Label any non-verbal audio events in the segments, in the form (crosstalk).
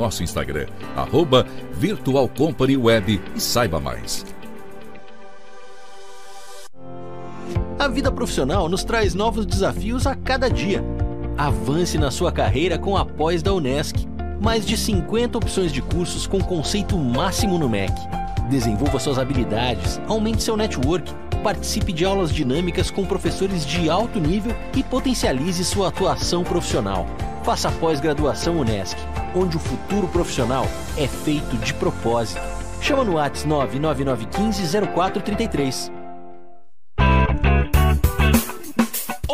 nosso Instagram, arroba Virtual Company Web e saiba mais. A vida profissional nos traz novos desafios a cada dia. Avance na sua carreira com a pós da Unesc. Mais de 50 opções de cursos com conceito máximo no MEC. Desenvolva suas habilidades, aumente seu network, participe de aulas dinâmicas com professores de alto nível e potencialize sua atuação profissional. Faça a pós-graduação Unesc, onde o futuro profissional é feito de propósito. Chama no WhatsApp 99915 0433.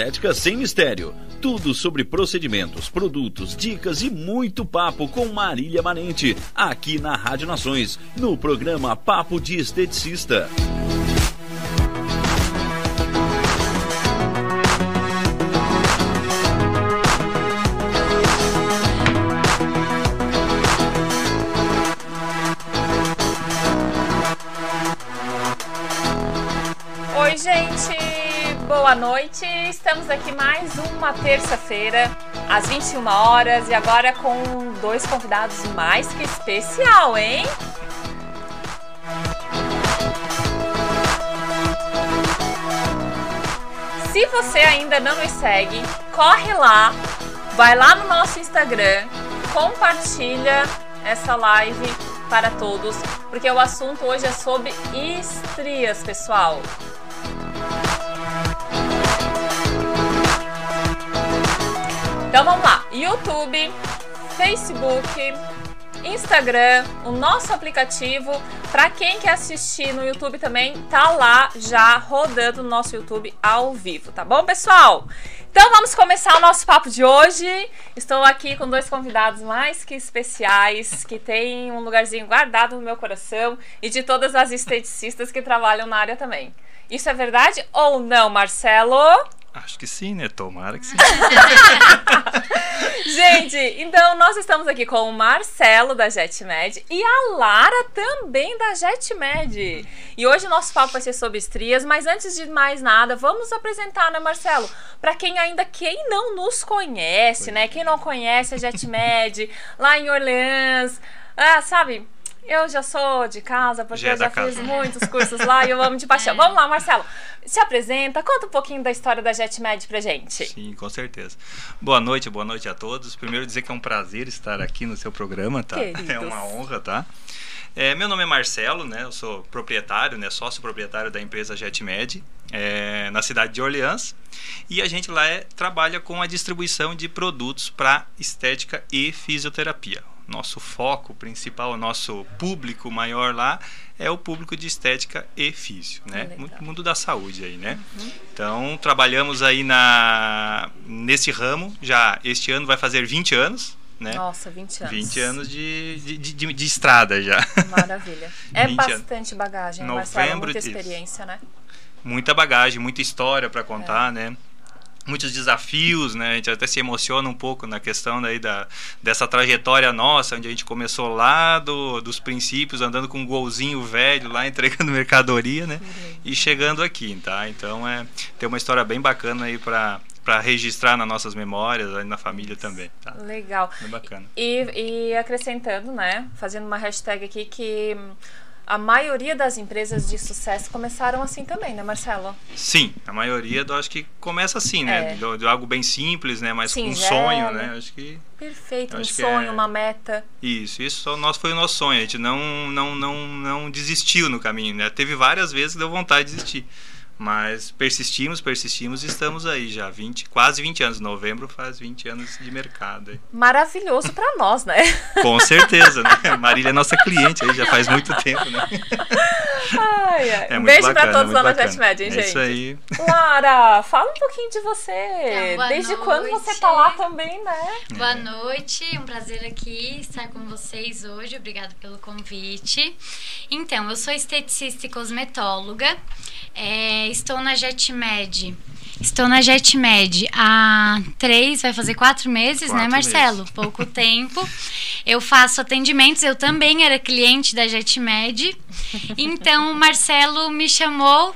Estética sem mistério. Tudo sobre procedimentos, produtos, dicas e muito papo com Marília Manente, aqui na Rádio Nações, no programa Papo de Esteticista. Boa noite! Estamos aqui mais uma terça-feira, às 21 horas, e agora com dois convidados mais que especial, hein? Se você ainda não nos segue, corre lá, vai lá no nosso Instagram, compartilha essa live para todos, porque o assunto hoje é sobre estrias, pessoal. Então vamos lá, YouTube, Facebook, Instagram, o nosso aplicativo. Para quem quer assistir no YouTube também, tá lá já rodando no nosso YouTube ao vivo, tá bom, pessoal? Então vamos começar o nosso papo de hoje. Estou aqui com dois convidados mais que especiais, que têm um lugarzinho guardado no meu coração e de todas as esteticistas que trabalham na área também. Isso é verdade ou não, Marcelo? Acho que sim, né? Tomara que sim. (laughs) Gente, então nós estamos aqui com o Marcelo da JetMed e a Lara também da JetMed. E hoje o nosso papo vai ser sobre estrias, mas antes de mais nada, vamos apresentar, né, Marcelo? Para quem ainda quem não nos conhece, né? Quem não conhece a JetMed lá em Orleans, ah, sabe? Eu já sou de casa, porque Já é eu já da casa. fiz muitos cursos lá e eu amo de paixão. (laughs) Vamos lá, Marcelo. Se apresenta, conta um pouquinho da história da JetMed pra gente. Sim, com certeza. Boa noite, boa noite a todos. Primeiro dizer que é um prazer estar aqui no seu programa, tá? Queridos. É uma honra, tá? É, meu nome é Marcelo, né? Eu sou proprietário, né? Sócio proprietário da empresa JetMed, é, na cidade de Orleans. E a gente lá é, trabalha com a distribuição de produtos para estética e fisioterapia. Nosso foco principal, o nosso público maior lá é o público de estética e físio, né? Legal. Mundo da saúde aí, né? Então, trabalhamos aí na nesse ramo, já este ano vai fazer 20 anos, né? Nossa, 20 anos. 20 anos de, de, de, de- estrada já. Maravilha. (laughs) É 20 anos. bastante bagagem, Novembro Marcelo, muita experiência, né? muita bagagem, muita história para É. contar, né? Muitos desafios, né? A gente até se emociona um pouco na questão daí da, dessa trajetória nossa, onde a gente começou lá do, dos princípios, andando com um golzinho velho lá, (laughs) entregando mercadoria, né? E chegando aqui, tá? Então, é, tem uma história bem bacana aí para para registrar nas nossas memórias, aí na família também, tá? Legal. Bem bacana. E, e acrescentando, né? Fazendo uma hashtag aqui que a maioria das empresas de sucesso começaram assim também, né, Marcelo? Sim, a maioria eu acho que começa assim, né? É. De, de algo bem simples, né? Mas com um sonho, né? Acho que Perfeito, um sonho, é- uma meta. isso, isso nosso foi o nosso sonho. A gente não, não, não, não desistiu no caminho, né? Teve várias vezes que deu vontade de desistir. Mas persistimos, persistimos e estamos aí já 20, quase 20 anos. Novembro faz 20 anos de mercado. aí. Maravilhoso pra nós, né? (laughs) Com certeza, né? Marília é nossa cliente aí já faz muito tempo, né? Ai, ai. É um muito beijo bacana, pra todos lá na. JetMed, hein, É gente? isso aí. Lara, fala um pouquinho de você. Então, Desde quando você noite. tá lá também, né? Boa noite, um prazer aqui estar com vocês hoje. Obrigada pelo convite. Então, eu sou esteticista e cosmetóloga. É, estou na JetMed. Estou na JetMed há três, vai fazer quatro meses, né, Quatro Marcelo? meses. Pouco tempo. Eu faço atendimentos, eu também era cliente da JetMed. (laughs) Então, o Marcelo me chamou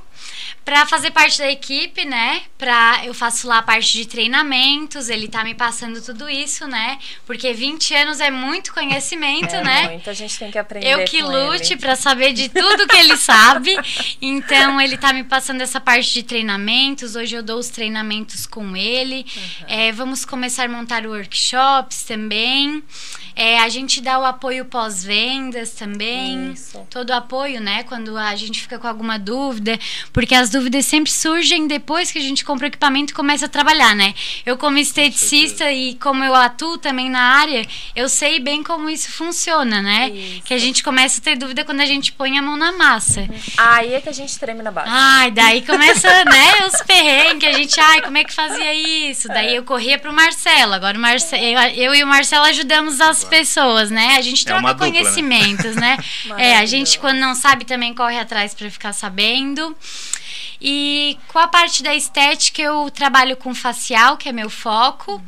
para fazer parte da equipe, né? Pra, eu faço lá a parte de treinamentos, ele tá me passando tudo isso, né? Porque 20 anos é muito conhecimento, É né? muito, a gente tem que aprender Eu que lute para saber de tudo que ele sabe. Então, ele tá me passando essa parte de treinamentos. Hoje eu dou os treinamentos com ele. É, vamos começar a montar workshops também. É, a gente dá o apoio pós-vendas também. Isso. Todo o apoio, né? Quando a gente fica com alguma dúvida. Porque as dúvidas sempre surgem depois que a gente compra o equipamento e começa a trabalhar, né? Eu, como esteticista e como eu atuo também na área, eu sei bem como isso funciona, né? Isso. Que a gente começa a ter dúvida quando a gente põe a mão na massa. Aí é que a gente treme na base. Ai, daí começa, né, os perrengues, a gente, ai, como é que fazia isso? Daí eu corria pro Marcelo, agora o Marcelo, eu, e o Marcelo ajudamos as pessoas, né? A gente É troca uma dupla, né? conhecimentos, né? (laughs) é, a gente quando não sabe também corre atrás pra ficar sabendo. E com a parte da estética eu trabalho com facial, que é meu foco,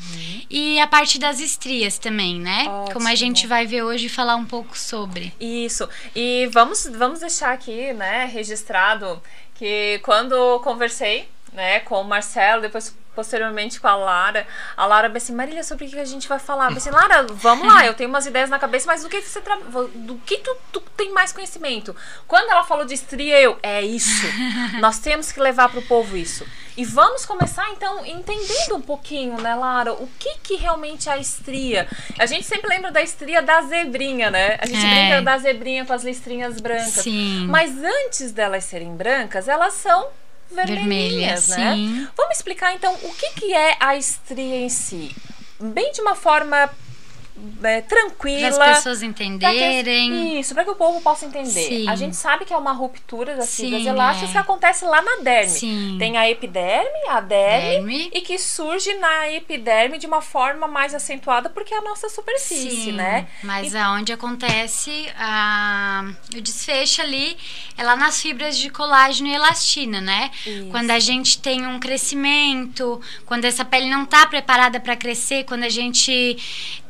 e a parte das estrias também, né? Como a Ótimo. gente vai ver hoje e falar um pouco sobre. Isso. E vamos, vamos deixar aqui, né, registrado que quando conversei, né, com o Marcelo, depois posteriormente com a Lara, a Lara disse assim, Marília, sobre o que a gente vai falar? Eu disse, Lara, vamos lá, eu tenho umas ideias na cabeça, mas do que você tra... do que tu, tu tem mais conhecimento? Quando ela falou de estria, eu, é isso. (laughs) Nós temos que levar pro povo isso. E vamos começar então entendendo um pouquinho, né, Lara, o que que realmente é a estria? A gente sempre lembra da estria da zebrinha, né? A gente É. brinca da zebrinha com as listrinhas brancas. Sim. Mas antes delas serem brancas, elas são vermelhinhas, Vermelhas, né? sim. Vamos explicar então o que que é a estria em si? Bem de uma forma é, tranquila. Para as pessoas Pra que- entenderem. Isso, para que o povo possa entender. Sim. A gente sabe que é uma ruptura das Sim, fibras elásticas é. que acontece lá na derme. Sim. Tem a epiderme, a derme, Derme. e que surge na epiderme de uma forma mais acentuada porque é a nossa superfície, né? Mas aonde acontece a, o desfecho ali é lá nas fibras de colágeno e elastina, né? Isso. Quando a gente tem um crescimento, quando essa pele não está preparada para crescer, quando a gente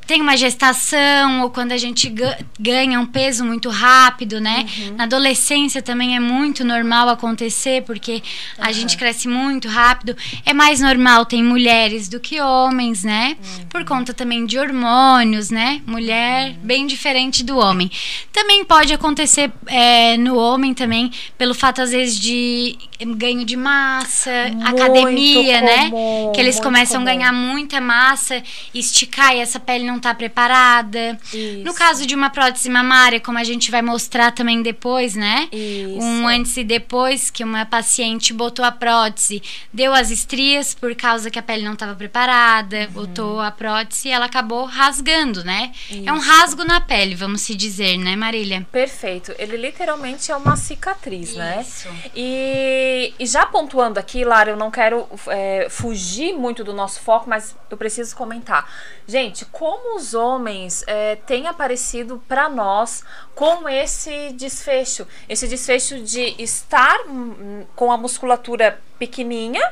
tem uma gestação ou quando a gente ga- ganha um peso muito rápido, né? Uhum. Na adolescência também é muito normal acontecer, porque a gente cresce muito rápido. É mais normal tem mulheres do que homens, né? Uhum. Por conta também de hormônios, né? Mulher bem diferente do homem. Também pode acontecer é, no homem também, pelo fato, às vezes, de ganho de massa, Muito academia, né? comum, Que eles começam comum. a ganhar muita massa, esticar e essa pele não tá preparada. Isso. No caso de uma prótese mamária, como a gente vai mostrar também depois, né? Isso. Um antes e depois que uma paciente botou a prótese, deu as estrias por causa que a pele não estava preparada, Uhum. botou a prótese e ela acabou rasgando, né? É um rasgo na pele, vamos se dizer, né, Marília? Perfeito. Ele literalmente é uma cicatriz, né? Isso. E, e já pontuando aqui, Lara, eu não quero é, fugir muito do nosso foco, mas eu preciso comentar. Gente, como os homens é, têm aparecido para nós com esse desfecho? Esse desfecho de estar hum, com a musculatura pequenininha,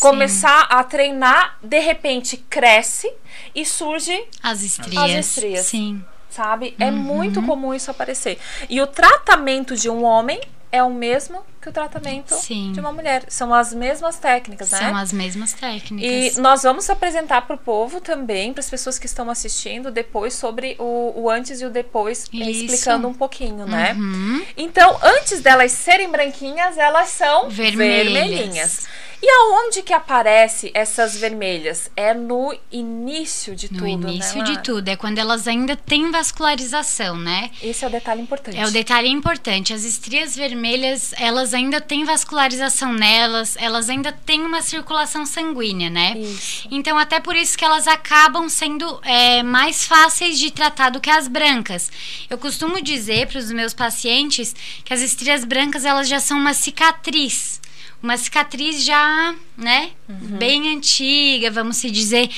começar a treinar, de repente cresce e surge As estrias. As estrias. Sim. sabe? É muito comum isso aparecer. E o tratamento de um homem é o mesmo que o tratamento Sim. de uma mulher. São as mesmas técnicas, né? São as mesmas técnicas. E nós vamos apresentar para o povo também, para as pessoas que estão assistindo, depois sobre o, o antes e o depois, eh, Isso. explicando um pouquinho, né? Uhum. Então, antes delas serem branquinhas, elas são Vermelhas. vermelhinhas. E aonde que aparece essas vermelhas? É no início de No tudo, início né, de tudo, é quando elas ainda têm vascularização, né? Esse é o detalhe importante. É o detalhe importante. As estrias vermelhas, elas ainda têm vascularização nelas, elas ainda têm uma circulação sanguínea, né? Isso. Então, até por isso que elas acabam sendo é, mais fáceis de tratar do que as brancas. Eu costumo dizer para os meus pacientes que as estrias brancas, elas já são uma cicatriz. Uma cicatriz já, né, bem antiga, vamos se dizer.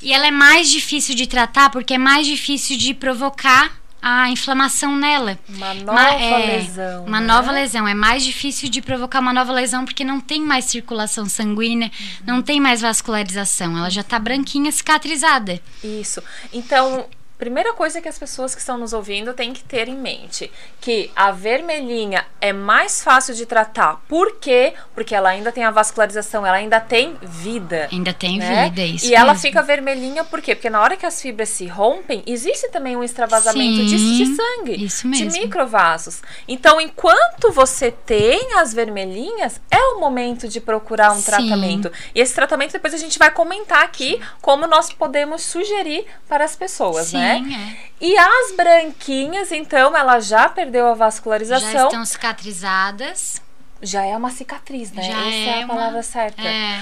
E ela é mais difícil de tratar porque é mais difícil de provocar a inflamação nela. Uma nova Ma- é, lesão. Uma né? nova lesão. É mais difícil de provocar uma nova lesão porque não tem mais circulação sanguínea, não tem mais vascularização. Ela já tá branquinha, cicatrizada. Isso. Então, primeira coisa que as pessoas que estão nos ouvindo têm que ter em mente, que a vermelhinha é mais fácil de tratar. Por quê? Porque ela ainda tem a vascularização, ela ainda tem vida. Ainda tem né? vida, isso. E ela mesmo. fica vermelhinha por quê? Porque na hora que as fibras se rompem, existe também um extravasamento de, de sangue, isso de mesmo. microvasos. Então, enquanto você tem as vermelhinhas, é o momento de procurar um Sim. tratamento. E esse tratamento depois a gente vai comentar aqui como nós podemos sugerir para as pessoas, Sim, né? É. E as branquinhas, então, ela já perdeu a Já vascularização, estão cicatrizadas. Já é uma cicatriz, né? Já Essa é, é a uma- palavra certa. É,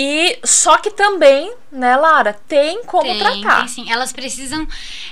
E só que também, né, Lara, tem como tem, tratar. tem sim. Elas precisam,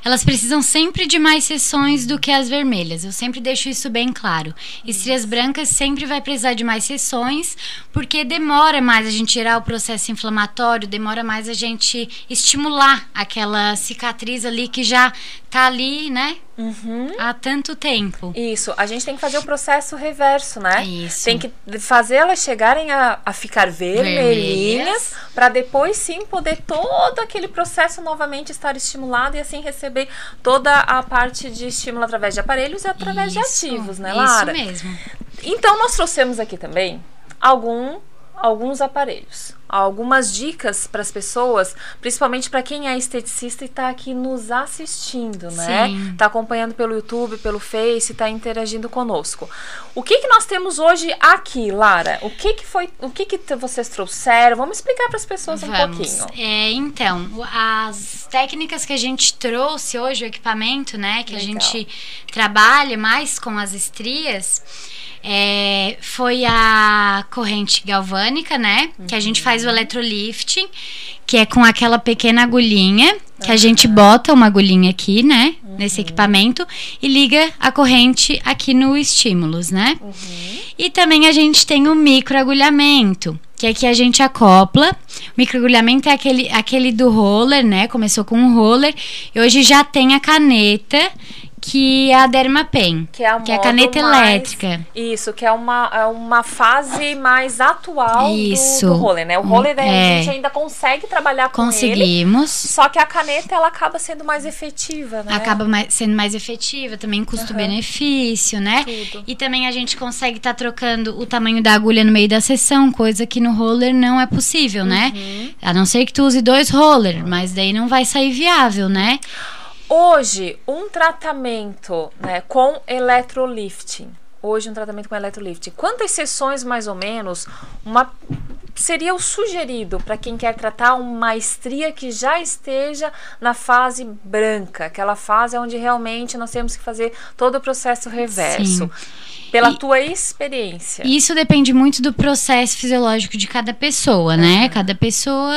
elas precisam sempre de mais sessões do que as vermelhas. Eu sempre deixo isso bem claro. Estrias brancas sempre vai precisar de mais sessões, porque demora mais a gente tirar o processo inflamatório, demora mais a gente estimular aquela cicatriz ali que já tá ali, né, Uhum. há tanto tempo. Isso, a gente tem que fazer o processo reverso, né? Isso. Tem que fazer elas chegarem a, a ficar vermelhinhas, para depois sim poder todo aquele processo novamente estar estimulado e assim receber toda a parte de estímulo através de aparelhos e através de Isso, ativos, né, Lara? Isso mesmo. Então nós trouxemos aqui também algum, alguns aparelhos, algumas dicas para as pessoas, principalmente para quem é esteticista e está aqui nos assistindo, né? Sim. Tá acompanhando pelo YouTube, pelo Face, tá interagindo conosco. O que que nós temos hoje aqui, Lara? O que que foi, o que que vocês trouxeram? Vamos explicar para as pessoas um Vamos. pouquinho. É, então, as técnicas que a gente trouxe hoje, o equipamento, né, que a Legal. gente trabalha mais com as estrias, é, foi a corrente galvânica, né, que a gente faz o eletrolifting, que é com aquela pequena agulhinha, que a gente bota uma agulhinha aqui, né, nesse equipamento, e liga a corrente aqui no estímulos, né. E também a gente tem o microagulhamento, que é que a gente acopla. O microagulhamento é aquele, aquele do roller, né? Começou com um roller e hoje já tem a caneta, que é a Dermapen, Que é a, que é a caneta mais- elétrica. Isso, que é uma, é uma fase mais atual do- Isso. Do, roller, né? O roller daí a É. gente ainda consegue trabalhar com ele. Conseguimos. Só que a caneta ela acaba sendo mais efetiva, né? Acaba mais- sendo mais efetiva, também custo-benefício, né? Tudo. E também a gente consegue estar trocando o tamanho da agulha no meio da sessão, coisa que no roller não é possível, né? Uhum. A não ser que tu use dois roller, mas daí não vai sair viável, né? Hoje, um tratamento né, com electrolifting. Hoje, um tratamento com electrolifting. Quantas sessões, mais ou menos, uma seria o sugerido para quem quer tratar uma estria que já esteja na fase branca, aquela fase onde realmente nós temos que fazer todo o processo reverso. Pela E- tua experiência. Isso depende muito do processo fisiológico de cada pessoa, né? Cada pessoa.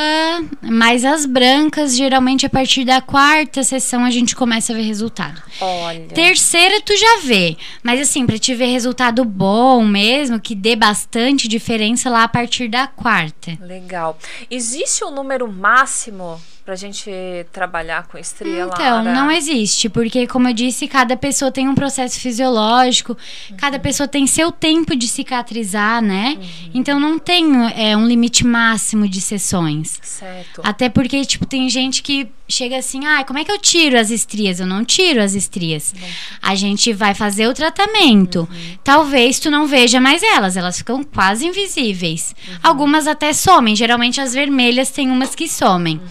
Mas as brancas, geralmente a partir da quarta sessão a gente começa a ver resultado. Olha. Terceira tu já vê. Mas assim, pra te ver resultado bom mesmo, que dê bastante diferença lá a partir da quarta. Legal. Existe um número máximo pra gente trabalhar com estria, Então, não existe, porque como eu disse, cada pessoa tem um processo fisiológico, cada pessoa tem seu tempo de cicatrizar, né? Então não tem é, um limite máximo de sessões. Certo. Até porque, tipo, tem gente que chega assim, ah, como é que eu tiro as estrias? Eu não tiro as estrias. A gente vai fazer o tratamento. Talvez tu não veja mais elas, elas ficam quase invisíveis. Algumas até somem, geralmente as vermelhas tem umas que somem.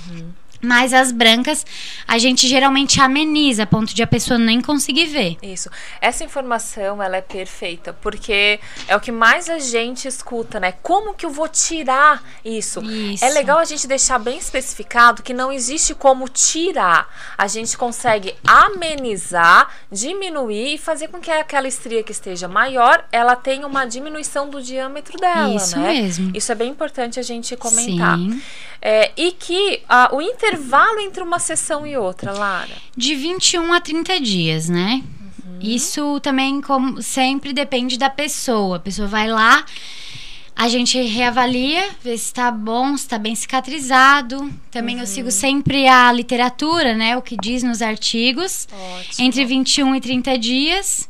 Mas as brancas a gente geralmente ameniza a ponto de a pessoa nem conseguir ver. Isso. Essa informação, ela é perfeita, porque é o que mais a gente escuta, né? Como que eu vou tirar isso? Isso. É legal a gente deixar bem especificado que não existe como tirar. A gente consegue amenizar, diminuir e fazer com que aquela estria que esteja maior, ela tenha uma diminuição do diâmetro dela, Isso né? mesmo. Isso é bem importante a gente comentar. Sim. É, e que ah, o intervalo entre uma sessão e outra, Lara. De 21 a 30 dias, né? Isso também, como sempre, depende da pessoa. A pessoa vai lá, a gente reavalia, vê se tá bom, se tá bem cicatrizado. Também eu sigo sempre a literatura, né? O que diz nos artigos. Ótimo. Entre 21 e 30 dias.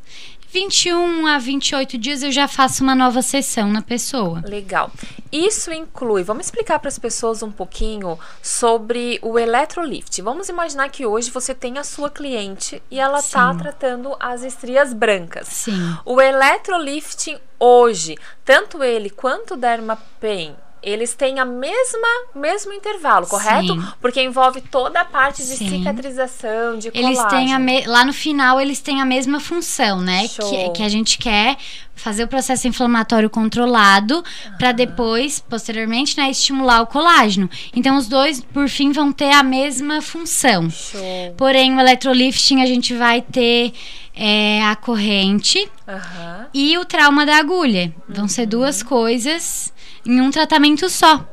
21 a 28 dias eu já faço uma nova sessão na pessoa. Legal. Isso inclui, vamos explicar para as pessoas um pouquinho sobre o electrolift. Vamos imaginar que hoje você tem a sua cliente e ela está tratando as estrias brancas. Sim. O electrolifting hoje, tanto ele quanto o Dermapen, eles têm a mesma mesmo intervalo, correto? Sim. Porque envolve toda a parte de Sim. cicatrização, de Eles colágeno. têm a me- lá no final eles têm a mesma função, né? Que, que a gente quer fazer o processo inflamatório controlado para depois, posteriormente, né, estimular o colágeno. Então os dois, por fim, vão ter a mesma função. Show. Porém, o electrolifting a gente vai ter é, a corrente Aham. e o trauma da agulha. Vão ser duas coisas em um tratamento só.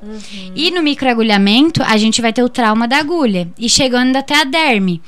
E no microagulhamento, a gente vai ter o trauma da agulha e chegando até a derme.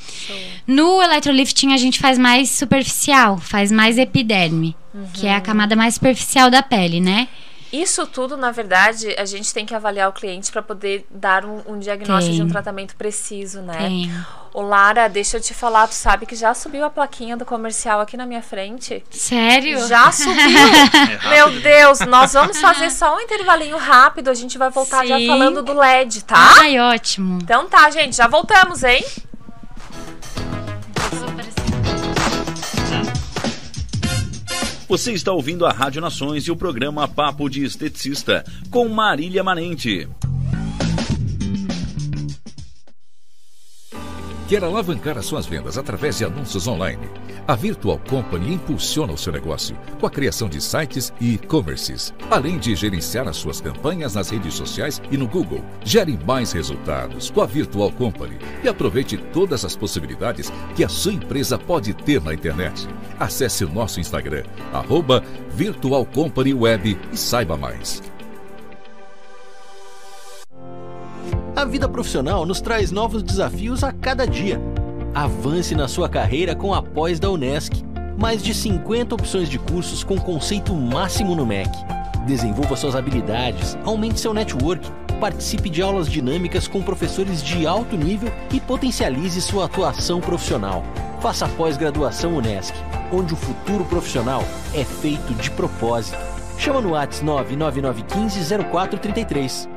No electrolifting, a gente faz mais superficial, faz mais epiderme, que é a camada mais superficial da pele, né? Isso tudo, na verdade, a gente tem que avaliar o cliente para poder dar um, um diagnóstico de um Tem. tratamento preciso, né? Tem. Ô Lara, deixa eu te falar, tu sabe que já subiu a plaquinha do comercial aqui na minha frente? Sério? Já subiu! (laughs) rápido. Meu Deus, nós vamos fazer só um intervalinho rápido, a gente vai voltar já Sim. falando do LED, tá? Ai, ótimo. Então tá, gente, já voltamos, hein? Você está ouvindo a Rádio Nações e o programa Papo de Esteticista com Marília Manente. Quer alavancar as suas vendas através de anúncios online? A Virtual Company impulsiona o seu negócio com a criação de sites e e-commerces, além de gerenciar as suas campanhas nas redes sociais e no Google. Gere mais resultados com a Virtual Company e aproveite todas as possibilidades que a sua empresa pode ter na internet. Acesse o nosso Instagram, arroba Virtual Company Web e saiba mais. A vida profissional nos traz novos desafios a cada dia. Avance na sua carreira com a pós da Unesc. Mais de 50 opções de cursos com conceito máximo no MEC. Desenvolva suas habilidades, aumente seu network, participe de aulas dinâmicas com professores de alto nível e potencialize sua atuação profissional. Faça a pós-graduação Unesc, onde o futuro profissional é feito de propósito. Chama no WhatsApp 99915 0433.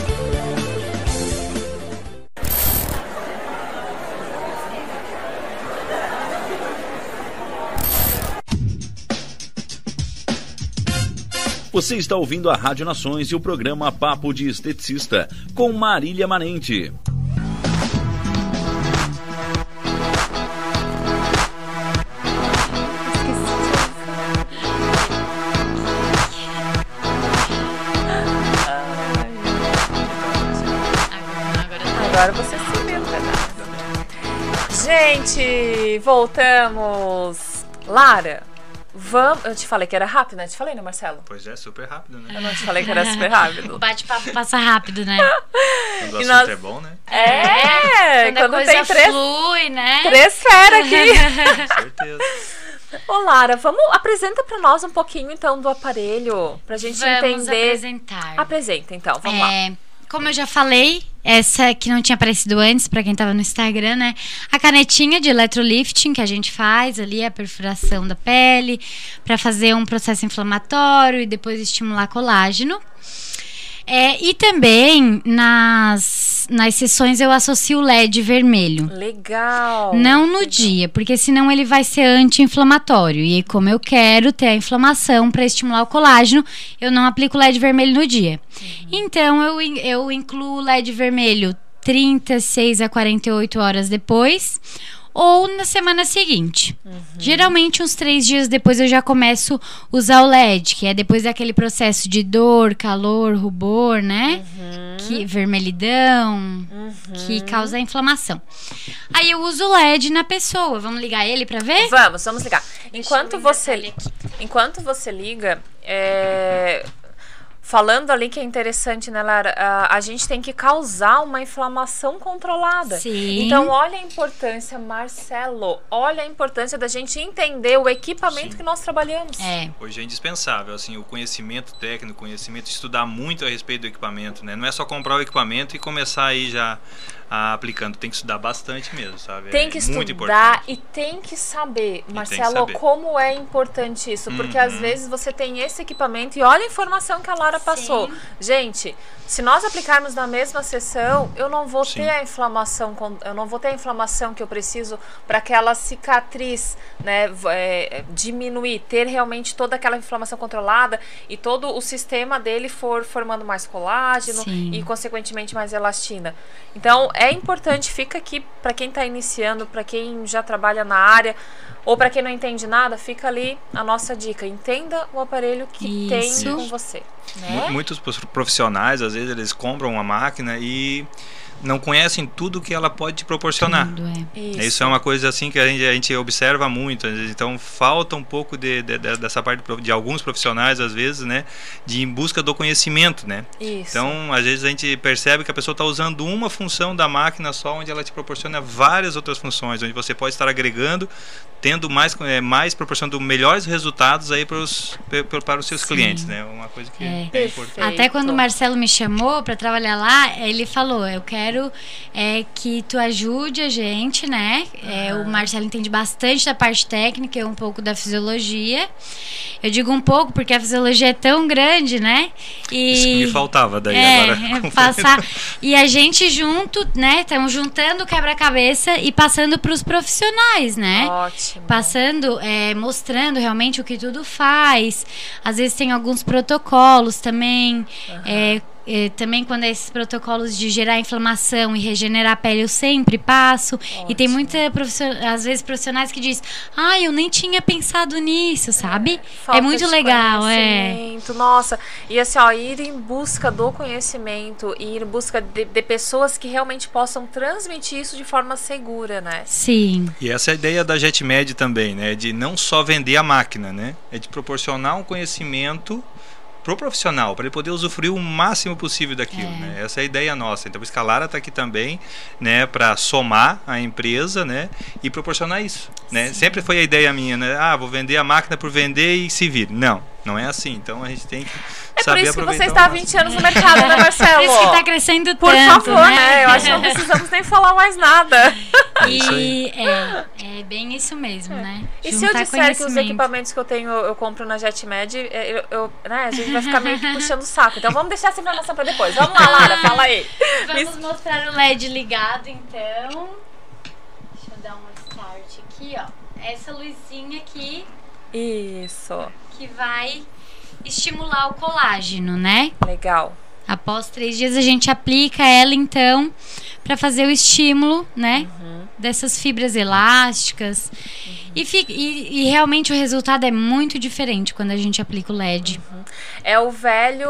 Você está ouvindo a Rádio Nações e o programa Papo de Esteticista com Marília Manente. Agora você sumiu, né? Gente, voltamos. Lara, vamos. Eu te falei que era rápido, né? Te falei, né, Marcelo? Pois é, super rápido, né? Eu não te falei que era super rápido. (laughs) O bate-papo passa rápido, né? Quando o assunto nós- é bom, né? É, Quando, a quando coisa tem três, flui, né? três feras aqui. (laughs) Com certeza. Ô, Lara, vamos. Apresenta pra nós um pouquinho então do aparelho, pra gente Vamos entender. apresentar. Apresenta então, vamos lá. Como eu já falei, essa que não tinha aparecido antes, pra quem tava no Instagram, né? A canetinha de electrolifting que a gente faz ali, a perfuração da pele, pra fazer um processo inflamatório e depois estimular colágeno. É, e também nas, nas sessões eu associo o LED vermelho. Legal. Não no Legal. dia, porque senão ele vai ser anti-inflamatório. E como eu quero ter a inflamação para estimular o colágeno, eu não aplico LED vermelho no dia. Então eu, eu incluo o LED vermelho 36 a 48 horas depois. Ou na semana seguinte. Geralmente, uns três dias depois, eu já começo a usar o LED, que é depois daquele processo de dor, calor, rubor, né? Que, vermelhidão, que causa inflamação. Aí eu uso o LED na pessoa. Vamos ligar ele pra ver? Vamos, vamos ligar. Enquanto você, enquanto você liga, é, falando ali que é interessante, né, Lara? A, a gente tem que causar uma inflamação controlada. Sim. Então, olha a importância, Marcelo. Olha a importância da gente entender o equipamento Sim. que nós trabalhamos. É. Hoje é indispensável, assim, o conhecimento técnico, o conhecimento, estudar muito a respeito do equipamento, né? Não é só comprar o equipamento e começar aí já ah, aplicando, tem que estudar bastante mesmo, sabe? Tem É que muito estudar importante. e tem que saber, que Marcelo, saber. como é importante isso. Porque Uhum. às vezes você tem esse equipamento e olha a informação que a Lara passou. Gente, se nós aplicarmos na mesma sessão, eu não vou Sim. ter a inflamação, eu não vou ter a inflamação que eu preciso para aquela cicatriz, né, é, diminuir, ter realmente toda aquela inflamação controlada e todo o sistema dele for formando mais colágeno Sim. e consequentemente mais elastina. Então é importante, fica aqui para quem está iniciando, para quem já trabalha na área ou para quem não entende nada, fica ali a nossa dica. Entenda o aparelho que tem Isso. com você. Né? Muitos profissionais, às vezes, eles compram uma máquina e não conhecem tudo que ela pode te proporcionar. Tudo, é. Isso. é uma coisa assim que a gente, a gente observa muito. Então falta um pouco de, de- de- dessa parte de alguns profissionais, às vezes, né? De em busca do conhecimento, né? Isso. Então, às vezes a gente percebe que a pessoa está usando uma função da máquina só, onde ela te proporciona várias outras funções, onde você pode estar agregando, tendo mais, eh, mais proporcionando melhores resultados aí para os, para os seus Sim. clientes, né? Uma coisa que É. é, importante. Até quando o Marcelo me chamou pra trabalhar lá, ele falou: Eu quero é, que tu ajude a gente, né? É, o Marcelo entende bastante da parte técnica e um pouco da fisiologia. Eu digo um pouco porque a fisiologia é tão grande, né? E Isso que me faltava daí é, agora. é passar e a gente junto, né? Estamos juntando o quebra-cabeça e passando para os profissionais, né? Ótimo. passando, é, mostrando realmente o que tudo faz. Às vezes tem alguns protocolos também. é, é, também quando é esses protocolos de gerar inflamação e regenerar a pele, eu sempre passo. E tem Ótimo. muita profissio- às vezes profissionais que diz, ah, eu nem tinha pensado nisso, sabe? Falta é muito legal, é. Nossa, e assim, ó, ir em busca do conhecimento, ir em busca de, de pessoas que realmente possam transmitir isso de forma segura, né? Sim, E essa é a ideia da JetMed também, né? De não só vender a máquina, né? É de proporcionar um conhecimento pro profissional, para ele poder usufruir o máximo possível daquilo, É. né? Essa é a ideia nossa. Então, por isso que a Lara está aqui também, né, para somar a empresa, né, e proporcionar isso, né? Sempre foi a ideia minha, né? Ah, vou vender a máquina por vender e se vir. Não, não é assim. Então a gente tem que É por isso que você está há máximo. 20 anos no mercado, né, Marcelo? (laughs) por isso que tá crescendo Por tanto, favor, né? né? Eu acho que não precisamos nem falar mais nada. É. E é, é bem isso mesmo, né? E se eu Juntar disser que os equipamentos que eu tenho eu compro na JetMed, é, eu, eu- né, a gente vai ficar meio que puxando o saco. Então vamos deixar essa informação para depois. Vamos lá, Lara, (laughs) fala aí. Vamos mostrar o LED ligado, então. Deixa eu dar um start aqui, ó. Essa luzinha aqui Isso. que vai estimular o colágeno, né? Legal. Após três dias a gente aplica ela então para fazer o estímulo, né? Uhum. Dessas fibras elásticas. E, fica- e- e realmente o resultado é muito diferente quando a gente aplica o LED. É o velho,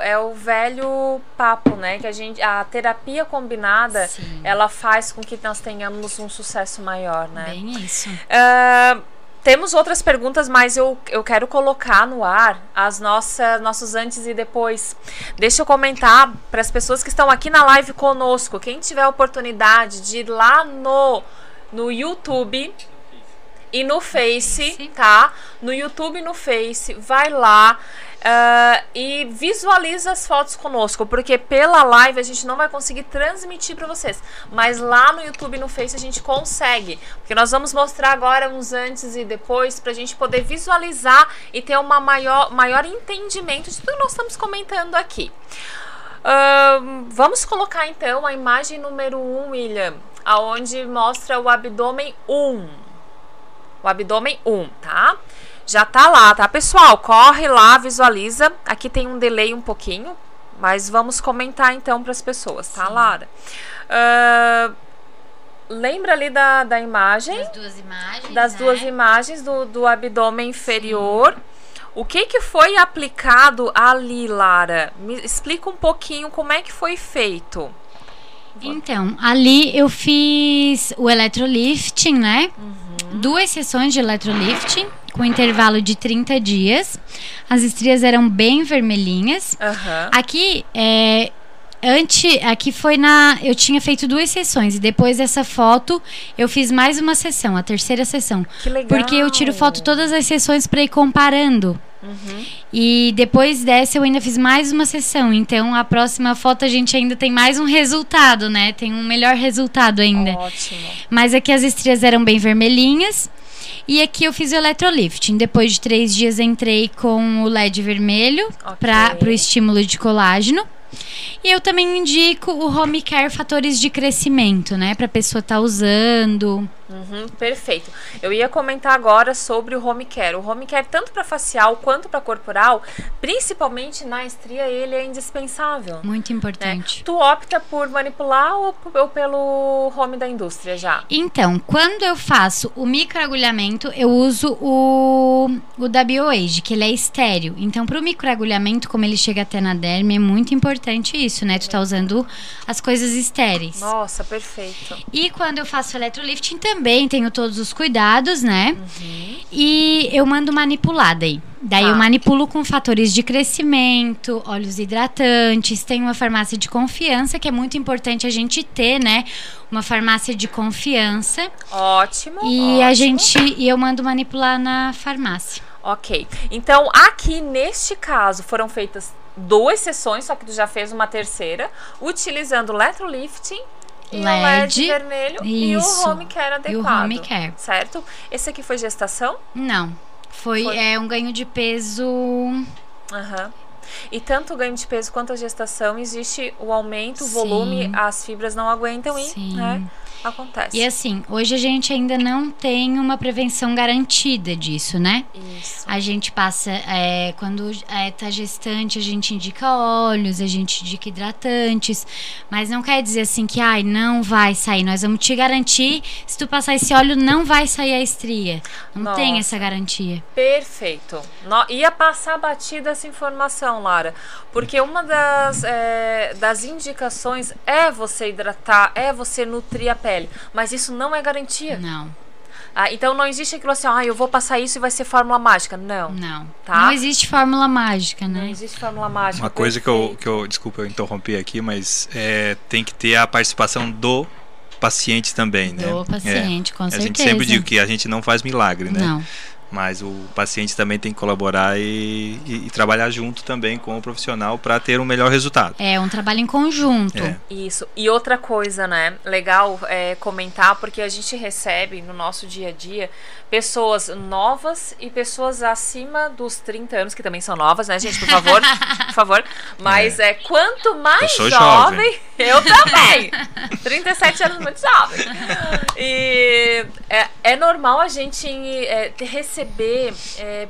é o velho papo, né? Que a gente, a terapia combinada, Sim. ela faz com que nós tenhamos um sucesso maior, né? Bem isso. Ah, temos outras perguntas, mas eu, eu quero colocar no ar as nossas nossos antes e depois. Deixa eu comentar para as pessoas que estão aqui na live conosco. Quem tiver a oportunidade de ir lá no, no YouTube e no Face, Face. tá? No YouTube e no Face, vai lá. Ah, e visualiza as fotos conosco, porque pela live a gente não vai conseguir transmitir para vocês, mas lá no YouTube e no Face a gente consegue, porque nós vamos mostrar agora uns antes e depois para a gente poder visualizar e ter uma maior, maior entendimento de tudo que nós estamos comentando aqui. Ahn, vamos colocar então a imagem número 1, um, William, aonde mostra o abdômen 1. O abdômen 1, tá? Já tá lá, tá, pessoal? Corre lá, visualiza. Aqui tem um delay um pouquinho, mas vamos comentar então para as pessoas, tá, Lara? Ahn, lembra ali da, da imagem? Das duas imagens. das né? duas imagens do, do abdômen inferior. O que, que foi aplicado ali, Lara? Me explica um pouquinho como é que foi feito. Então, ali eu fiz o electrolifting, né? Uhum. Duas sessões de electrolifting, com intervalo de 30 dias. As estrias eram bem vermelhinhas. Aham. Aqui, é, antes, aqui foi na. Eu tinha feito duas sessões e depois dessa foto eu fiz mais uma sessão, a terceira sessão. Que legal. Porque eu tiro foto todas as sessões para ir comparando. Uhum. E depois dessa eu ainda fiz mais uma sessão. Então a próxima foto a gente ainda tem mais um resultado, né? Tem um melhor resultado ainda. Ótimo. Mas aqui as estrias eram bem vermelhinhas. E aqui eu fiz o electrolifting. Depois de três dias entrei com o LED vermelho Ok. para o estímulo de colágeno. E eu também indico o Home Care Fatores de Crescimento, né? Pra pessoa estar usando. Uhum, perfeito. Eu ia comentar agora sobre o home care. O home care, tanto para facial quanto para corporal, principalmente na estria, ele é indispensável. Muito né? importante. Tu opta por manipular ou, ou pelo home da indústria já? Então, quando eu faço o microagulhamento, eu uso o, o da BioAge, que ele é estéreo. Então, para o microagulhamento, como ele chega até na derme, é muito importante isso, né? Tu tá usando as coisas estéreis. Nossa, perfeito. E quando eu faço electrolifting, também tenho todos os cuidados, né? E eu mando manipular daí. Daí Tá. eu manipulo com fatores de crescimento, óleos hidratantes. Tem uma farmácia de confiança, que é muito importante a gente ter, né? Uma farmácia de confiança. Ótimo. E a ótimo. gente. E eu mando manipular na farmácia. Ok. Então, aqui neste caso, foram feitas duas sessões, só que tu já fez uma terceira, utilizando o e o LED LED, vermelho e o isso. home care E o adequado. home care. Certo? Esse aqui foi gestação? Não. Foi, Foi. É, um ganho de peso. Aham. E tanto o ganho de peso quanto a gestação, existe o aumento, o volume, as fibras não aguentam e, Sim. né, acontece. E assim, hoje a gente ainda não tem uma prevenção garantida disso, né? Isso. A gente passa, é, quando é, tá gestante, a gente indica óleos, a gente indica hidratantes, mas não quer dizer assim que, ai, não vai sair. Nós vamos te garantir, se tu passar esse óleo, não vai sair a estria. Não tem Nossa. essa garantia. Perfeito. No- ia passar batida essa informação, Lara. Porque uma das, é, das indicações é você hidratar, é você nutrir a pele. Mas isso não é garantia. Não, Ah, então não existe aquilo assim, ah, eu vou passar isso e vai ser fórmula mágica. Não. não. Tá. Não existe fórmula mágica, Não né? existe fórmula mágica. Uma coisa que eu, que eu. Desculpa eu interromper aqui, mas é, tem que ter a participação do paciente também, né? Do paciente, com É. A certeza. gente sempre diz que a gente não faz milagre, né? Não. Mas o paciente também tem que colaborar e, e- e trabalhar junto também com o profissional para ter um melhor resultado. É um trabalho em conjunto. É. Isso. E outra coisa, né? Legal é, comentar, porque a gente recebe no nosso dia a dia pessoas novas e pessoas acima dos 30 anos, que também são novas, né, gente? Por favor, (laughs) por favor. Mas é, quanto mais Eu sou jovem, jovem. (laughs) eu também. 37 anos muito jovem. E é, é normal a gente é, receber é,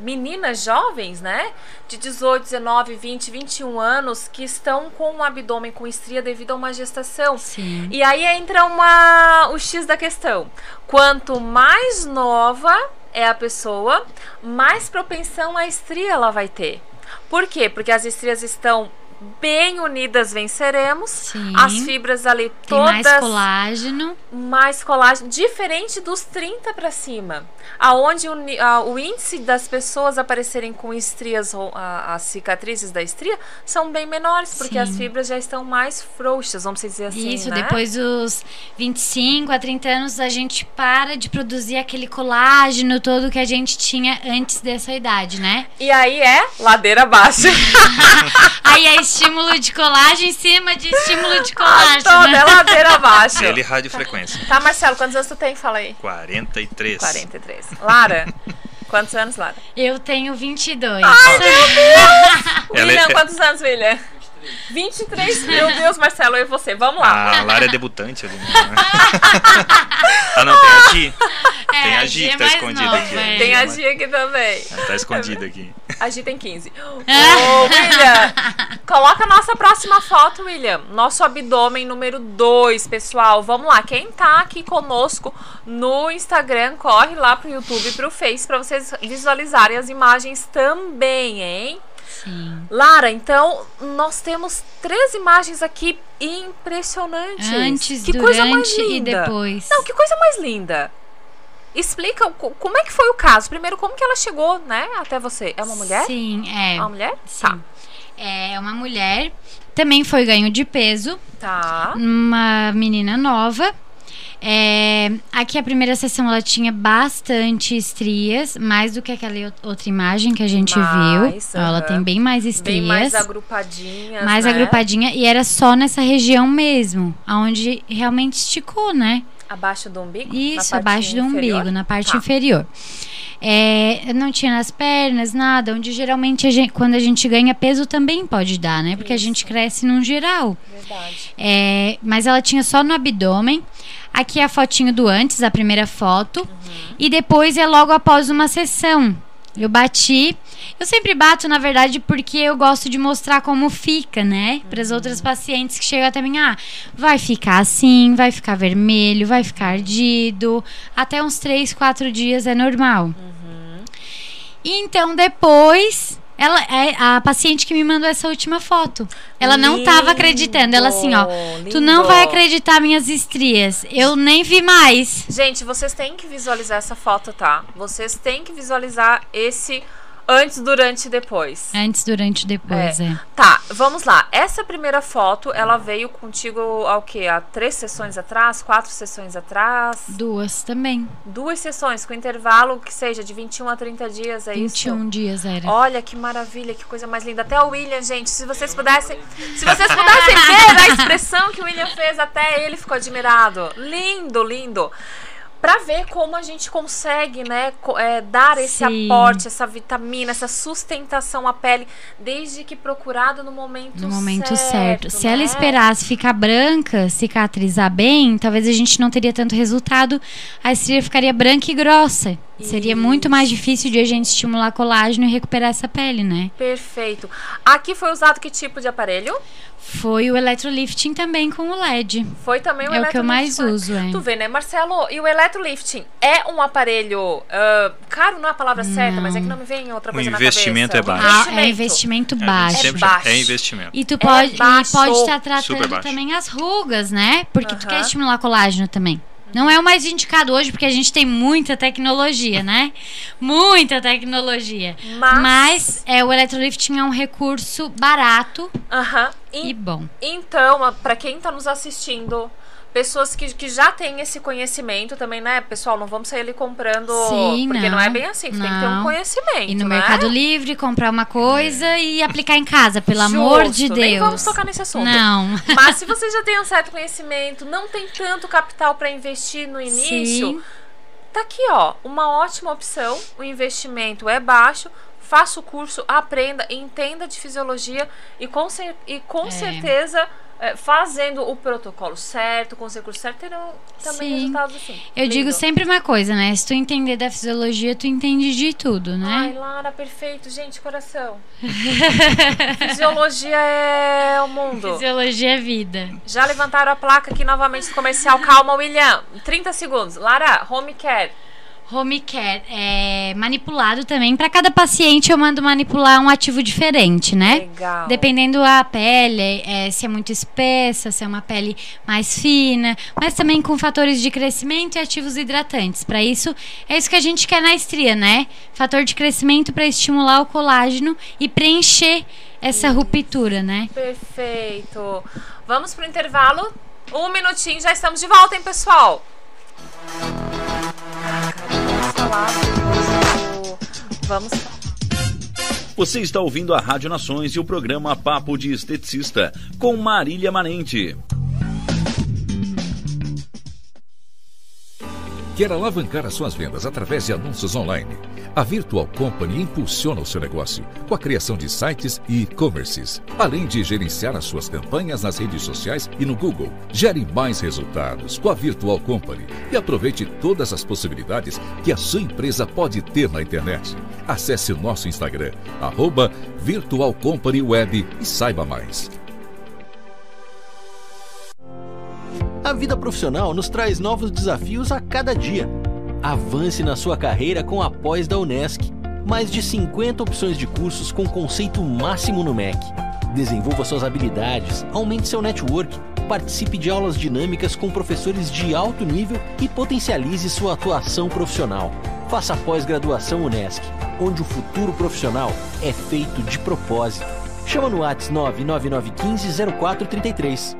meninas jovens, né? De 18, 19, 20, 21 anos que estão com o abdômen com estria devido a uma gestação. Sim. E aí entra uma, o X da questão. Quanto mais nova é a pessoa, mais propensão à estria ela vai ter. Por quê? Porque as estrias estão bem unidas venceremos. Sim. As fibras ali Tem todas mais colágeno. mais colágeno, diferente dos 30 para cima, aonde o, a- o índice das pessoas aparecerem com estrias ou a- as cicatrizes da estria são bem menores, porque Sim. as fibras já estão mais frouxas, vamos dizer assim, Isso, né? depois dos 25 a 30 anos a gente para de produzir aquele colágeno todo que a gente tinha antes dessa idade, né? E aí é ladeira abaixo. (laughs) Aí é estímulo de colágeno em cima de estímulo de Toda colágeno. é ladeira abaixo. Ele radiofrequência. Tá, Marcelo, quantos anos tu tem? Fala aí. 43. 43. Lara, (laughs) quantos anos, Lara? Eu tenho 22. Ela William, é- quantos anos, William? 23. Meu Deus, Marcelo, eu e você. Vamos lá. A Lara é debutante ali. Né? ah, não, tem a Gi. É, Tem a Gi Gi que é tá mais escondida nova, aqui. é. Tem a Gia aqui também. Ela tá escondida aqui. A Gi tem 15. (laughs) Ô, William, coloca a nossa próxima foto, William. Nosso abdômen número 2, pessoal. Vamos lá. Quem tá aqui conosco no Instagram, corre lá pro YouTube e pro Face pra vocês visualizarem as imagens também, hein? Sim. Lara, então nós temos três imagens aqui impressionantes. Antes, que coisa mais durante e linda. depois. Não, que coisa mais linda. Explica como é que foi o caso. Primeiro, como que ela chegou, né, até você? É uma mulher? Sim, é. É uma mulher? Sim. É uma mulher. Também foi ganho de peso. Tá. Uma menina nova. É, aqui a primeira sessão ela tinha bastante estrias, mais do que aquela outra imagem que a gente Mais, viu. Ela aham. tem bem mais estrias. Bem mais agrupadinhas, mais né? agrupadinha e era só nessa região mesmo, aonde realmente esticou, né? Abaixo do umbigo? Isso, abaixo do inferior? umbigo, na parte Tá. inferior. É, não tinha nas pernas, nada, onde geralmente a gente- quando a gente ganha peso também pode dar, né? Porque a gente cresce num geral. Verdade. É, mas ela tinha só no abdômen. Aqui é a fotinho do antes, a primeira foto. E depois é logo após uma sessão. Eu bati. Eu sempre bato, na verdade, porque eu gosto de mostrar como fica, né? Para as outras pacientes que chegam até mim. Ah, vai ficar assim, vai ficar vermelho, vai ficar ardido. Até uns 3, 4 dias é normal. E então depois. Ela, é a paciente que me mandou essa última foto. Ela não tava acreditando. Ela assim, ó. Tu Lindo. não vai acreditar minhas estrias. Eu nem vi mais. Gente, vocês têm que visualizar essa foto, tá? Vocês têm que visualizar esse antes, durante e depois. Antes, durante e depois, é. Tá, vamos lá. Essa primeira foto, ela veio contigo ao quê? Há três sessões atrás? Quatro sessões atrás? Duas também. Duas sessões, com intervalo que seja de 21 a 30 dias, é 21 isso? dias era. Olha que maravilha, que coisa mais linda. Até o William, gente, se vocês pudessem. Se vocês pudessem ver a expressão que o William fez, até ele ficou admirado. Lindo, lindo. Pra ver como a gente consegue, né, é, dar esse Sim. aporte, essa vitamina, essa sustentação à pele, desde que procurado no momento No momento certo. certo. Se ela né? esperasse ficar branca, cicatrizar bem, talvez a gente não teria tanto resultado. A estria ficaria branca e grossa. Seria muito mais difícil de a gente estimular colágeno e recuperar essa pele, né? Perfeito. Aqui foi usado que tipo de aparelho? Foi o electrolifting também com o LED. Foi também o É o que eu mais eletrolifting. uso, é. Tu vê, né, Marcelo? E o electrolifting é um aparelho ah, caro, não é a palavra certa, mas é que não me vem outra O coisa investimento na é cabeça. baixo. Ah, é investimento É, baixo. sempre baixo. é investimento. E tu pode, e baixo. pode estar tratando também as rugas, né? Porque tu Aham. quer estimular colágeno também. Não é o mais indicado hoje, porque a gente tem muita tecnologia, né? Muita tecnologia. Mas- Mas é, o electrolifting é um recurso barato Aham. e E- bom. Então, para quem tá nos assistindo, pessoas que, que já têm esse conhecimento também, né, pessoal? Não vamos sair ali comprando. Sim, porque não, não. é bem assim. Tu tem que ter um Não. conhecimento. E no né? Mercado Livre, comprar uma coisa e aplicar em casa, pelo amor de Justo, Deus. Nem vamos tocar nesse assunto. Não. (laughs) Mas se você já tem um certo conhecimento, não tem tanto capital para investir no início, Sim. Tá aqui, ó, uma ótima opção. O investimento é baixo, faça o curso, aprenda, entenda de fisiologia e com, cer e com É. certeza é, fazendo o protocolo certo, com os recursos certos, terão também Sim. resultados assim. Eu digo Lindo. sempre uma coisa, né? Se tu entender da fisiologia, tu entende de tudo, Ai, né? Lara, perfeito. Gente, coração. (laughs) Fisiologia é o mundo. Fisiologia é vida. Já levantaram a placa aqui novamente do comercial. Calma, William. 30 segundos. Lara, home care. Home care é manipulado também. Para cada paciente eu mando manipular um ativo diferente, né? Legal. Dependendo a pele, é, se é muito espessa, se é uma pele mais fina, mas também com fatores de crescimento e ativos hidratantes. Para isso, é isso que a gente quer na estria, né? Fator de crescimento para estimular o colágeno e preencher essa ruptura, né? Perfeito. Vamos pro intervalo. Um minutinho, já estamos de volta, hein, pessoal? Vamos falar do... Vamos Você está ouvindo a Rádio Nações e o programa Papo de Esteticista com Marília Manente. Quer alavancar as suas vendas através de anúncios online? A Virtual Company impulsiona o seu negócio com a criação de sites e e-commerces, além de gerenciar as suas campanhas nas redes sociais e no Google. Gere mais resultados com a Virtual Company e aproveite todas as possibilidades que a sua empresa pode ter na internet. Acesse o nosso Instagram, arroba Virtual Company Web e saiba mais. A vida profissional nos traz novos desafios a cada dia. Avance na sua carreira com a pós da Unesc. Mais de 50 opções de cursos com conceito máximo no MEC. Desenvolva suas habilidades, aumente seu network, participe de aulas dinâmicas com professores de alto nível e potencialize sua atuação profissional. Faça a pós-graduação Unesc, onde o futuro profissional é feito de propósito. Chama no WhatsApp 99915 0433.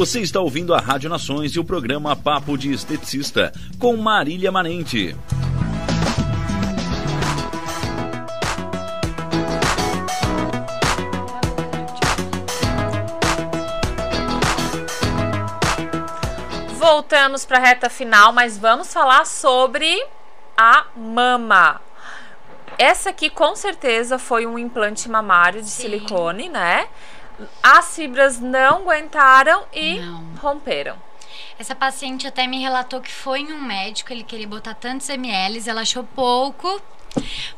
Você está ouvindo a Rádio Nações e o programa Papo de Esteticista com Marília Manente. Voltamos para a reta final, mas vamos falar sobre a mama. Essa aqui com certeza foi um implante mamário de Sim. silicone, né? As fibras não aguentaram e Não. romperam. Essa paciente até me relatou que foi em um médico, ele queria botar tantos ml, ela achou pouco.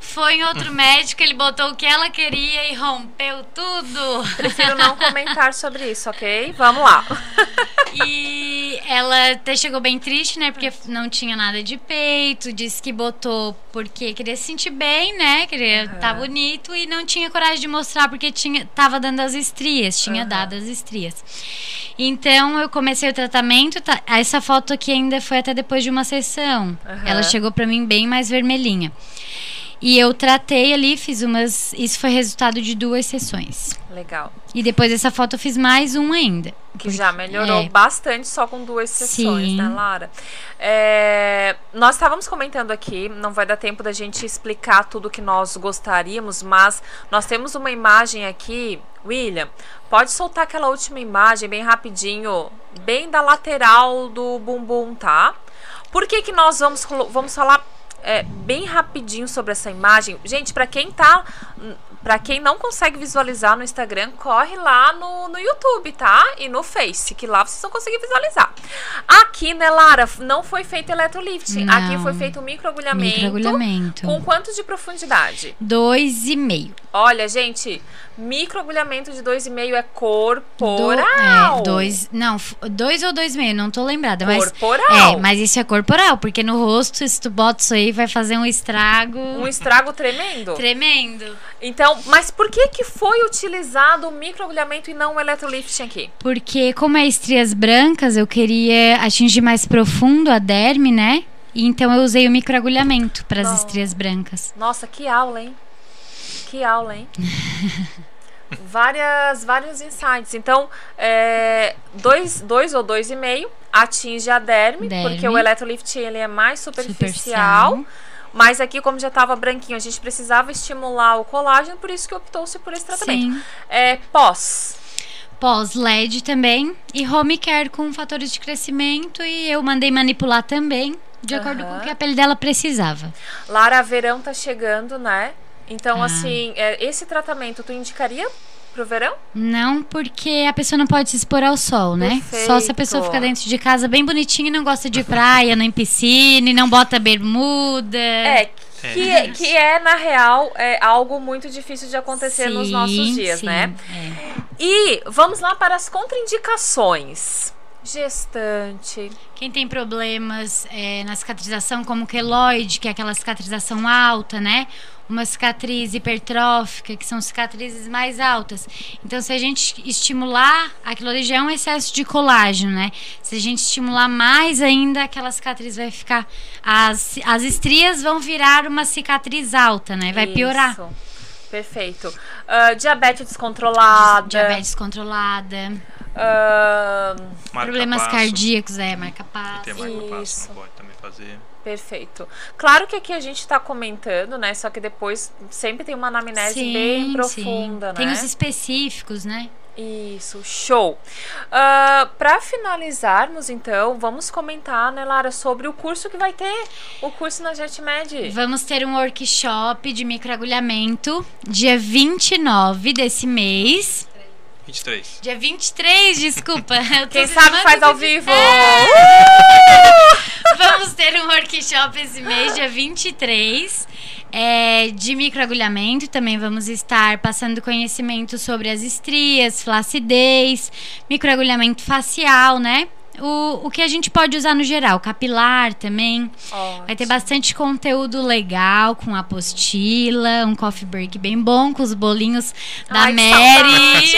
Foi em outro (laughs) médico, ele botou o que ela queria e rompeu tudo. Prefiro não comentar sobre isso, ok? Vamos lá. (laughs) E ela até chegou bem triste, né? Porque não tinha nada de peito. Disse que botou porque queria se sentir bem, né? Queria estar bonito e não tinha coragem de mostrar porque tinha, tava dando as estrias, tinha Aham. dado as estrias. Então eu comecei o tratamento. tá- essa foto aqui ainda foi até depois de uma sessão. Aham. Ela chegou pra mim bem mais vermelhinha. E eu tratei ali, fiz umas. Isso foi resultado de duas sessões. Legal. E depois dessa foto eu fiz mais uma ainda. Que já melhorou é. bastante só com duas sessões, Sim. né, Lara? É, nós estávamos comentando aqui, não vai dar tempo da gente explicar tudo que nós gostaríamos, mas nós temos uma imagem aqui, William. Pode soltar aquela última imagem bem rapidinho, bem da lateral do bumbum, tá? Por que, que nós vamos, vamos falar é, bem rapidinho sobre essa imagem? Gente, para quem tá Pra quem não consegue visualizar no Instagram, corre lá no, no YouTube, tá? E no Face, que lá vocês vão conseguir visualizar. Aqui, né, Lara, não foi feito eletrolifting. Não. Aqui foi feito microagulhamento. Microagulhamento. Com quanto de profundidade? Dois e meio. Olha, gente, microagulhamento de 2,5 é Do, corporal. é, dois. Não, dois ou dois e meio, não tô lembrada. Mas, Corporal. é, mas isso é corporal, porque no rosto, se tu bota isso aí, vai fazer um estrago Um estrago tremendo. tremendo. Então, mas por que que foi utilizado o microagulhamento e não o eletrolifting aqui? Porque, como é estrias brancas, eu queria atingir mais profundo a derme, né? E então eu usei o microagulhamento para as estrias brancas. Nossa, que aula, hein? Que aula, hein? (laughs) Várias, vários insights. Então, é, dois, dois ou dois e meio atinge a derme, Derme. porque o eletrolifting ele é mais superficial. Superficial. Mas aqui, como já estava branquinho, a gente precisava estimular o colágeno, por isso que optou-se por esse tratamento. Sim. É, pós. Pós-LED também. E home care com fatores de crescimento. E eu mandei manipular também, de acordo com o que a pele dela precisava. Lara, verão tá chegando, né? Então, Ah. assim, é, esse tratamento tu indicaria pro verão? Não porque a pessoa não pode se expor ao sol, né? Só se a pessoa Perfeito. fica dentro de casa bem bonitinha e não gosta de praia, nem piscina, e não bota bermuda. É, que é, que é, na real, é algo muito difícil de acontecer nos Sim, nossos dias, sim, né? é. E vamos lá para as contraindicações. Gestante. Quem tem problemas é, na cicatrização, como queloide, que é aquela cicatrização alta, né? Uma cicatriz hipertrófica, que são cicatrizes mais altas. Então, se a gente estimular, aquilo ali já é um excesso de colágeno, né? Se a gente estimular mais ainda, aquela cicatriz vai ficar. As, as estrias vão virar uma cicatriz alta, né? Vai piorar. Isso. Perfeito. Ah, diabetes descontrolada. Diabetes controlada, Marca problemas passo. cardíacos, é, marca passo. Tem marca passo, Isso. não pode também fazer. perfeito. Claro que aqui a gente tá comentando, né? Só que depois sempre tem uma anamnese bem profunda, Tem né? os específicos, né? Isso, show. Ah, Para finalizarmos, então, vamos comentar, né, Lara, sobre o curso que vai ter, o curso na JetMed. Vamos ter um workshop de microagulhamento dia 29 desse mês. 23. Dia 23, desculpa. Quem sabe faz ao vivo. (laughs) Vamos ter um workshop esse mês, dia 23, é, de microagulhamento. Também vamos estar passando conhecimento sobre as estrias, flacidez, microagulhamento facial, né? O, o que a gente pode usar no geral, capilar também. Vai ter bastante conteúdo legal, com apostila, um coffee break bem bom, com os bolinhos da Ai, Mary.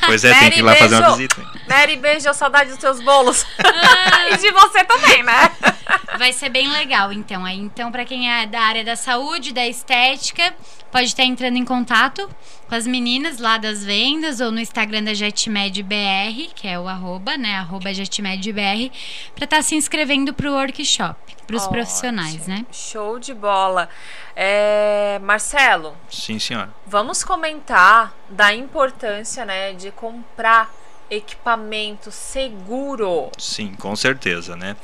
(laughs) Pois é, tem Mary, que ir lá fazer uma beijo. visita. Mary, beijo, saudade dos teus bolos. (laughs) e de você também, né? Vai ser bem legal, então. Aí, então, para quem é da área da saúde, da estética, pode estar entrando em contato com as meninas lá das vendas ou no Instagram da JetMed BR, que é o arroba, né? Arroba JetMed BR, para estar se inscrevendo para o workshop, para os profissionais, né? Show de bola. É, Marcelo, Sim, senhora. vamos comentar da importância, né, de comprar equipamento seguro. Sim, com certeza, né?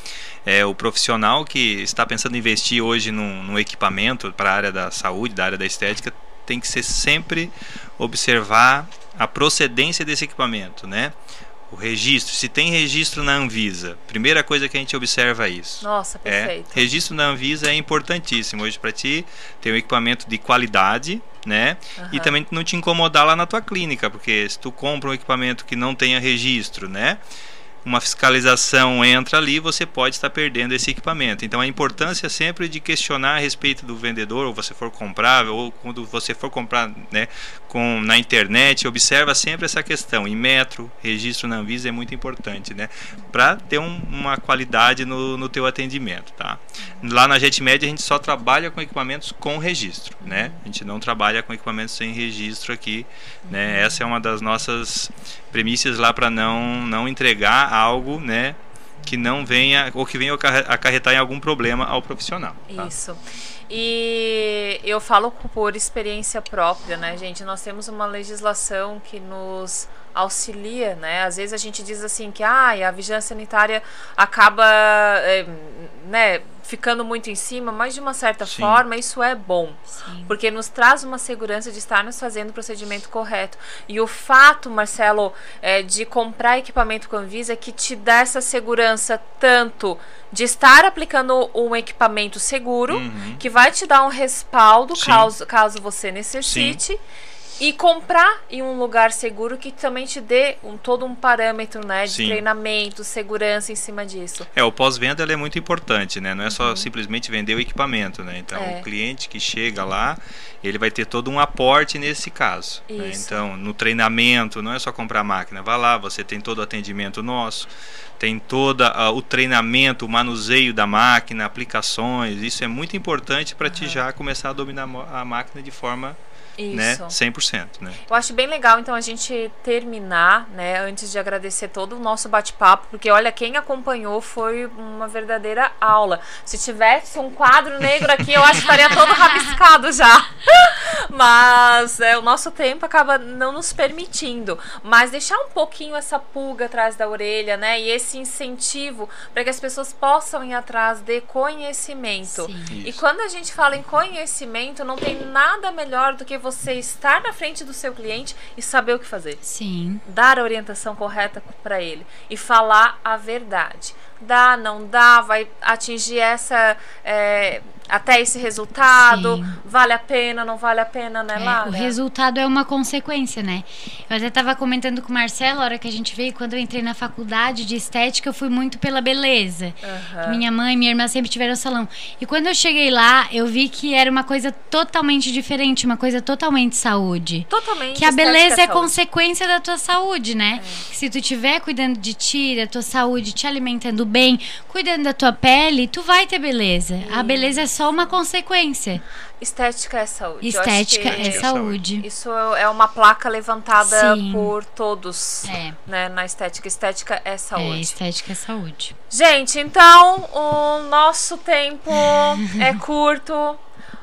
É, o profissional que está pensando em investir hoje num, num equipamento para a área da saúde, da área da estética, tem que ser sempre observar a procedência desse equipamento, né? O registro, se tem registro na Anvisa, primeira coisa que a gente observa é isso. Nossa, É, perfeito. registro na Anvisa é importantíssimo hoje para ti ter um equipamento de qualidade, né? E Aham. também não te incomodar lá na tua clínica, porque se tu compra um equipamento que não tenha registro, né? Uma fiscalização entra ali, você pode estar perdendo esse equipamento. Então a importância sempre de questionar a respeito do vendedor, ou você for comprar, ou quando você for comprar, né, com na internet, observa sempre essa questão. Em metro, registro na Anvisa é muito importante, né? Para ter um- uma qualidade no, no teu atendimento, tá? Lá na JetMed a gente só trabalha com equipamentos com registro, né? A gente não trabalha com equipamentos sem registro aqui, né? Essa é uma das nossas premissas lá para não não entregar algo, né, que não venha ou que venha acarre- acarretar em algum problema ao profissional. tá? Isso. E eu falo por experiência própria, né, gente? Nós temos uma legislação que nos auxilia, né? Às vezes a gente diz assim que ah, a vigilância sanitária acaba, é, né, ficando muito em cima, mas de uma certa Sim. forma isso é bom, Sim. porque nos traz uma segurança de estarmos fazendo o procedimento correto. E o fato, Marcelo, é, de comprar equipamento com Anvisa é que te dá essa segurança tanto de estar aplicando um equipamento seguro, uhum. que vai te dar um respaldo caso, caso você necessite. Sim e comprar em um lugar seguro que também te dê um, todo um parâmetro né, de Sim. treinamento, segurança em cima disso. É, o pós-venda é muito importante, né? Não é só uhum. simplesmente vender o equipamento, né? Então, é. o cliente que chega lá, ele vai ter todo um aporte nesse caso. Né? Então, no treinamento, não é só comprar a máquina. Vá lá, você tem todo o atendimento nosso, tem todo uh, o treinamento, o manuseio da máquina, aplicações. Isso é muito importante para uhum. te já começar a dominar a máquina de forma? Isso. né? 100%, né? Eu acho bem legal então a gente terminar, né, antes de agradecer todo o nosso bate-papo, porque olha, quem acompanhou foi uma verdadeira aula. Se tivesse um quadro negro aqui, eu acho que estaria todo (laughs) rabiscado já. (laughs) Mas é, o nosso tempo acaba não nos permitindo, mas deixar um pouquinho essa pulga atrás da orelha, né, e esse incentivo para que as pessoas possam ir atrás de conhecimento. E quando a gente fala em conhecimento, não tem nada melhor do que você estar na frente do seu cliente e saber o que fazer. Sim. Dar a orientação correta para ele e falar a verdade. Dá, não dá, vai atingir essa. É, até esse resultado, Sim. vale a pena, não vale a pena, né, é, O resultado é uma consequência, né? Eu até estava comentando com o Marcelo, a hora que a gente veio, quando eu entrei na faculdade de estética, eu fui muito pela beleza. Uhum. Minha mãe e minha irmã sempre tiveram salão. E quando eu cheguei lá, eu vi que era uma coisa totalmente diferente, uma coisa totalmente saúde. Totalmente. Que a beleza é, é consequência da tua saúde, né? É. Se tu estiver cuidando de ti, da tua saúde, te alimentando bem, cuidando da tua pele, tu vai ter beleza. A beleza é só uma consequência. Estética é saúde. Estética é saúde. Isso é uma placa levantada Sim. por todos, é. né, na estética. Estética é saúde. É, estética é saúde. Gente, então o nosso tempo (laughs) é curto,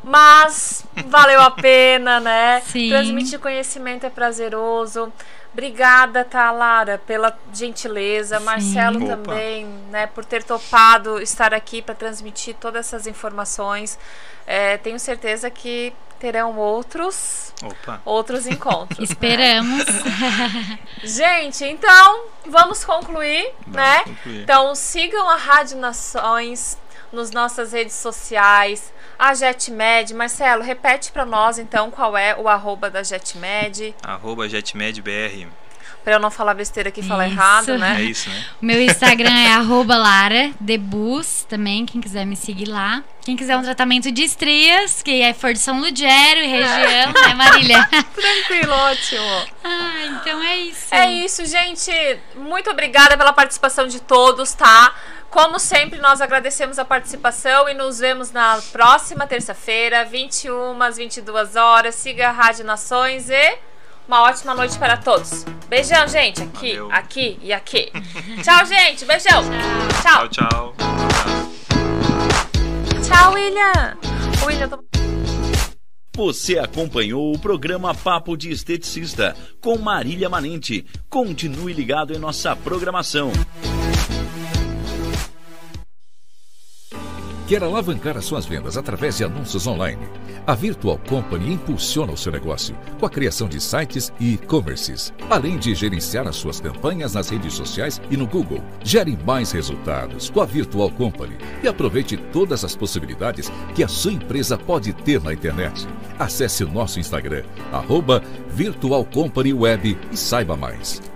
mas valeu a pena, né? Sim. Transmitir conhecimento é prazeroso. Obrigada, tá, Lara, pela gentileza. Sim. Marcelo Opa. também, né, por ter topado estar aqui para transmitir todas essas informações. É, tenho certeza que terão outros Opa. outros encontros. (laughs) Né? Esperamos. Né? (laughs) Gente, então vamos concluir, vamos né? Concluir. Então sigam a Rádio Nações nas nossas redes sociais a JetMed. Marcelo, repete para nós então qual é o arroba da JetMed. Arroba JetMedBR. Pra eu não falar besteira aqui e falar errado, né? É isso, né? O meu Instagram é (laughs) arroba Lara Debus, também, quem quiser me seguir lá. Quem quiser um tratamento de estrias, que é for de São Ludgero e região, (laughs) né, Marília? Tranquilo, ótimo. Ah, então é isso. É isso, gente. Muito obrigada pela participação de todos, tá? Como sempre, nós agradecemos a participação e nos vemos na próxima terça-feira, 21 às 22 horas. Siga a Rádio Nações e uma ótima noite para todos. Beijão, gente. Aqui, Valeu. aqui e aqui. (laughs) tchau, gente. Beijão. Tchau. Tchau, tchau. Tchau, William. William, tô... Você acompanhou o programa Papo de Esteticista com Marília Manente. Continue ligado em nossa programação. Quer alavancar as suas vendas através de anúncios online? A Virtual Company impulsiona o seu negócio com a criação de sites e e-commerces, além de gerenciar as suas campanhas nas redes sociais e no Google. Gere mais resultados com a Virtual Company e aproveite todas as possibilidades que a sua empresa pode ter na internet. Acesse o nosso Instagram, arroba Virtual Company Web e saiba mais.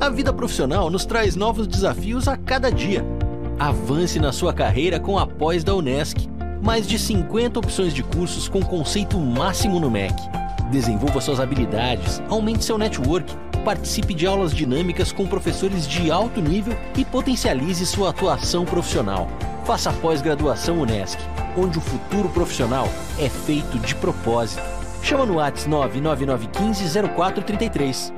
A vida profissional nos traz novos desafios a cada dia. Avance na sua carreira com a pós da Unesc. Mais de 50 opções de cursos com conceito máximo no MEC. Desenvolva suas habilidades, aumente seu network, participe de aulas dinâmicas com professores de alto nível e potencialize sua atuação profissional. Faça a pós-graduação Unesc, onde o futuro profissional é feito de propósito. Chama no WhatsApp 99915 0433.